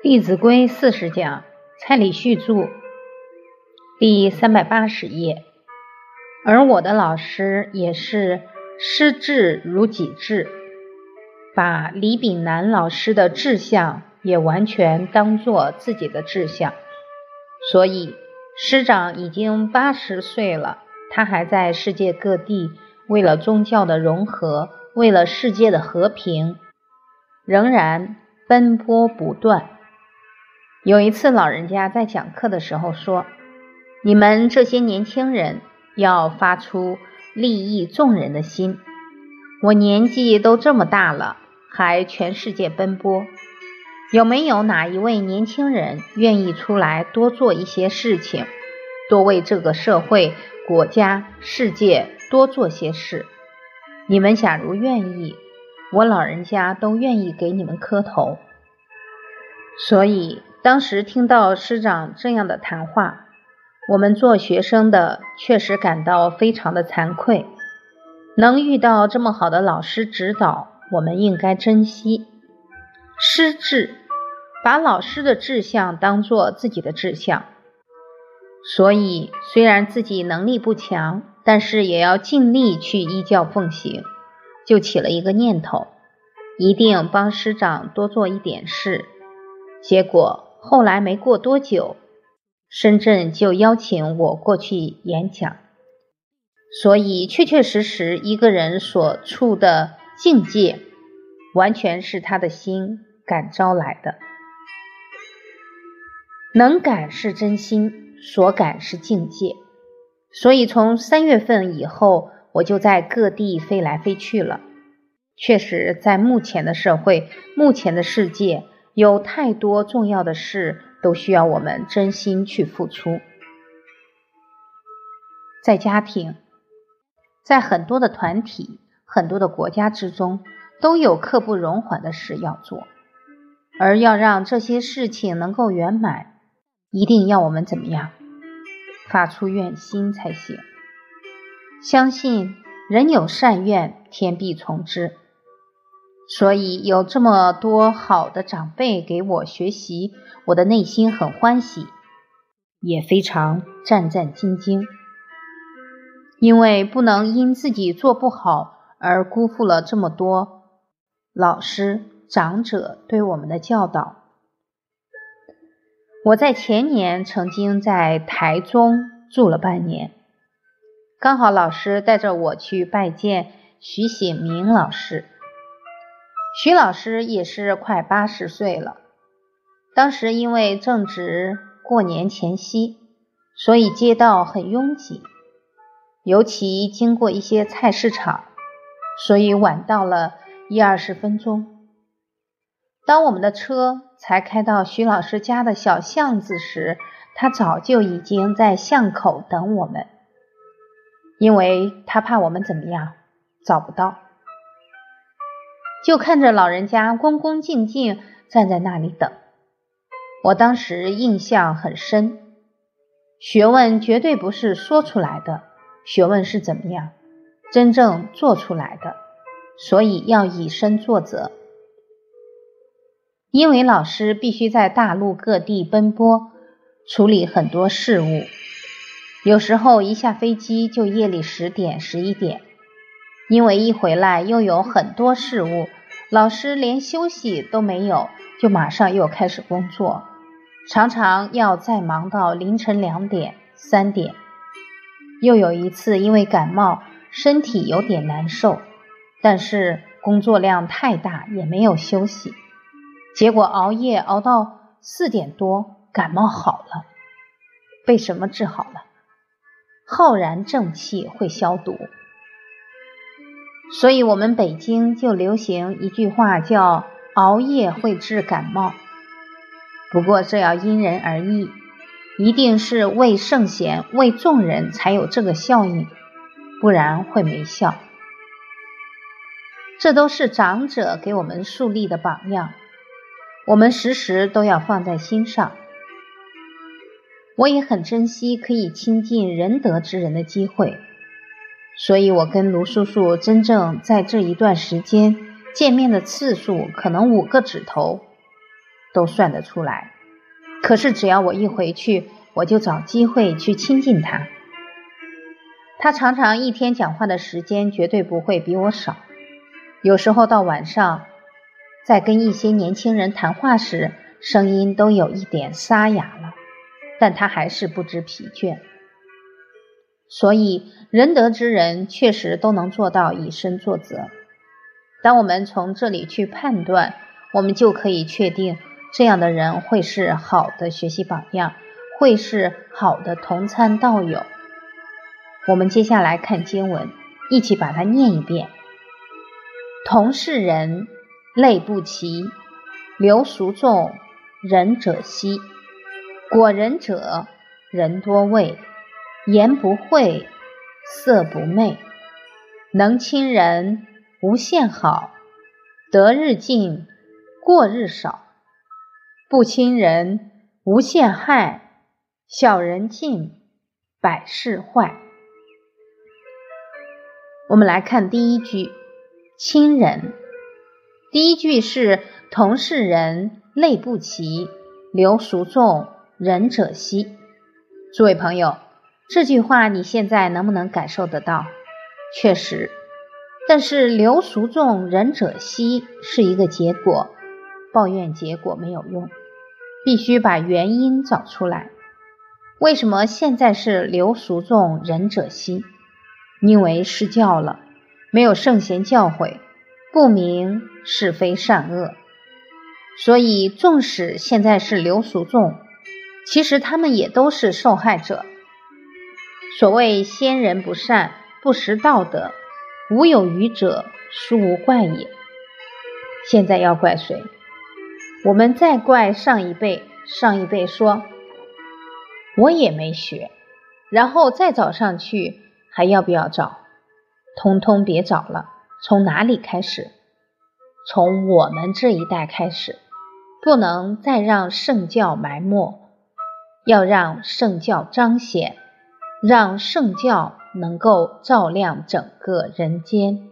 《弟子规》四十讲，蔡礼旭著，第三百八十页。而我的老师也是师志如己志，把李炳南老师的志向也完全当做自己的志向。所以师长已经八十岁了，他还在世界各地为了宗教的融合，为了世界的和平，仍然奔波不断。有一次，老人家在讲课的时候说：“你们这些年轻人要发出利益众人的心。我年纪都这么大了，还全世界奔波，有没有哪一位年轻人愿意出来多做一些事情，多为这个社会、国家、世界多做些事？你们假如愿意，我老人家都愿意给你们磕头。所以。”当时听到师长这样的谈话，我们做学生的确实感到非常的惭愧。能遇到这么好的老师指导，我们应该珍惜。师志，把老师的志向当做自己的志向。所以，虽然自己能力不强，但是也要尽力去依教奉行。就起了一个念头，一定帮师长多做一点事。结果。后来没过多久，深圳就邀请我过去演讲，所以确确实实，一个人所处的境界，完全是他的心感召来的。能感是真心，所感是境界。所以从三月份以后，我就在各地飞来飞去了。确实，在目前的社会，目前的世界。有太多重要的事都需要我们真心去付出，在家庭，在很多的团体、很多的国家之中，都有刻不容缓的事要做，而要让这些事情能够圆满，一定要我们怎么样，发出愿心才行。相信人有善愿，天必从之。所以有这么多好的长辈给我学习，我的内心很欢喜，也非常战战兢兢，因为不能因自己做不好而辜负了这么多老师长者对我们的教导。我在前年曾经在台中住了半年，刚好老师带着我去拜见徐显明老师。徐老师也是快八十岁了，当时因为正值过年前夕，所以街道很拥挤，尤其经过一些菜市场，所以晚到了一二十分钟。当我们的车才开到徐老师家的小巷子时，他早就已经在巷口等我们，因为他怕我们怎么样找不到。就看着老人家恭恭敬敬站在那里等，我当时印象很深。学问绝对不是说出来的，学问是怎么样真正做出来的，所以要以身作则。因为老师必须在大陆各地奔波，处理很多事务，有时候一下飞机就夜里十点、十一点。因为一回来又有很多事物，老师连休息都没有，就马上又开始工作，常常要再忙到凌晨两点、三点。又有一次因为感冒，身体有点难受，但是工作量太大，也没有休息，结果熬夜熬到四点多，感冒好了。被什么治好了？浩然正气会消毒。所以，我们北京就流行一句话，叫“熬夜会治感冒”。不过，这要因人而异，一定是为圣贤、为众人才有这个效应，不然会没效。这都是长者给我们树立的榜样，我们时时都要放在心上。我也很珍惜可以亲近仁德之人的机会。所以，我跟卢叔叔真正在这一段时间见面的次数，可能五个指头。都算得出来。可是只要我一回去，我就找机会去亲近他。他常常一天讲话的时间绝对不会比我少，有时候到晚上，在跟一些年轻人谈话时，声音都有一点沙哑了，但他还是不知疲倦。所以仁德之人确实都能做到以身作则。当我们从这里去判断，我们就可以确定这样的人会是好的学习榜样，会是好的同参道友。我们接下来看经文，一起把它念一遍。同是人，类不齐；流俗众，仁者稀。果仁者，人多畏；言不讳，色不昧。能亲人，无限好；得日进，过日少。不亲人，无限害；小人进，百事坏。我们来看第一句，亲人。第一句是同是人，类不齐；流俗众，仁者稀。诸位朋友，这句话你现在能不能感受得到？确实，但是流俗众，仁者稀是一个结果，抱怨结果没有用，必须把原因找出来。为什么现在是流俗众，仁者稀？因为失教了，没有圣贤教诲，不明是非善恶，所以纵使现在是流俗众，其实他们也都是受害者。所谓先人不善，不识道德，无有愚者，殊无怪也。现在要怪谁？我们再怪上一辈，上一辈说我也没学，然后再找上去。还要不要找？通通别找了。从哪里开始？从我们这一代开始，不能再让圣教埋没，要让圣教彰显，让圣教能够照亮整个人间。